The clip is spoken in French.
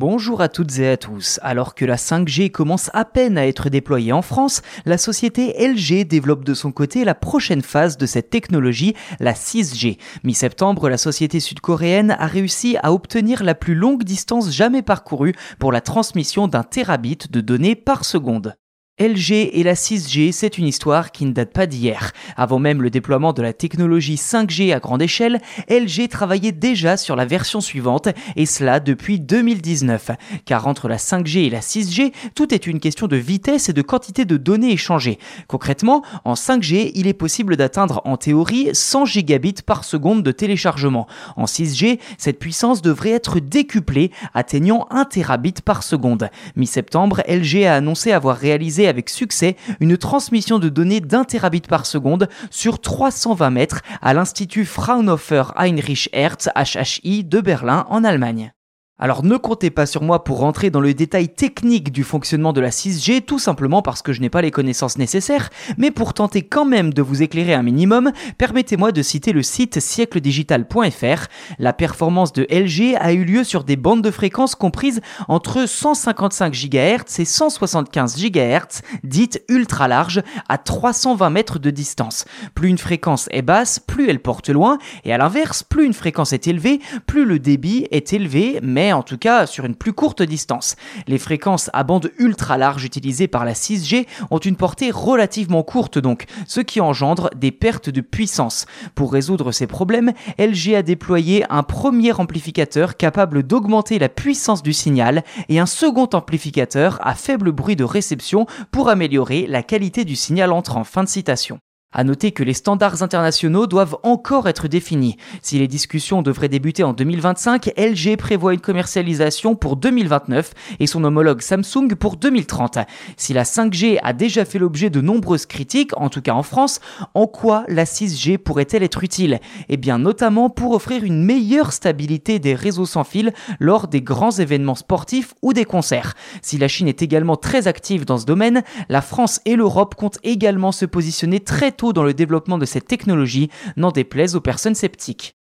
Bonjour à toutes et à tous. Alors que la 5G commence à peine à être déployée en France, la société LG développe de son côté la prochaine phase de cette technologie, la 6G. Mi-septembre, la société sud-coréenne a réussi à obtenir la plus longue distance jamais parcourue pour la transmission d'un terabit de données par seconde. LG et la 6G, c'est une histoire qui ne date pas d'hier. Avant même le déploiement de la technologie 5G à grande échelle, LG travaillait déjà sur la version suivante, et cela depuis 2019. Car entre la 5G et la 6G, tout est une question de vitesse et de quantité de données échangées. Concrètement, en 5G, il est possible d'atteindre en théorie 100 gigabits par seconde de téléchargement. En 6G, cette puissance devrait être décuplée, atteignant 1 terabit par seconde. Mi-septembre, LG a annoncé avoir réalisé avec succès une transmission de données d'un terabit par seconde sur 320 mètres à l'Institut Fraunhofer Heinrich Hertz HHI de Berlin en Allemagne. Alors ne comptez pas sur moi pour rentrer dans le détail technique du fonctionnement de la 6G, tout simplement parce que je n'ai pas les connaissances nécessaires, mais pour tenter quand même de vous éclairer un minimum, permettez-moi de citer le site siècledigital.fr. La performance de LG a eu lieu sur des bandes de fréquences comprises entre 155 GHz et 175 GHz, dites ultra larges, à 320 mètres de distance. Plus une fréquence est basse, plus elle porte loin, et à l'inverse, plus une fréquence est élevée, plus le débit est élevé, mais en tout cas sur une plus courte distance. Les fréquences à bande ultra large utilisées par la 6G ont une portée relativement courte donc, ce qui engendre des pertes de puissance. Pour résoudre ces problèmes, LG a déployé un premier amplificateur capable d'augmenter la puissance du signal et un second amplificateur à faible bruit de réception pour améliorer la qualité du signal entrant. Fin de citation. À noter que les standards internationaux doivent encore être définis. Si les discussions devraient débuter en 2025, LG prévoit une commercialisation pour 2029 et son homologue Samsung pour 2030. Si la 5G a déjà fait l'objet de nombreuses critiques, en tout cas en France, en quoi la 6G pourrait-elle être utile? Eh bien notamment pour offrir une meilleure stabilité des réseaux sans fil lors des grands événements sportifs ou des concerts. Si la Chine est également très active dans ce domaine, la France et l'Europe comptent également se positionner très dans le développement de cette technologie, n'en déplaise aux personnes sceptiques.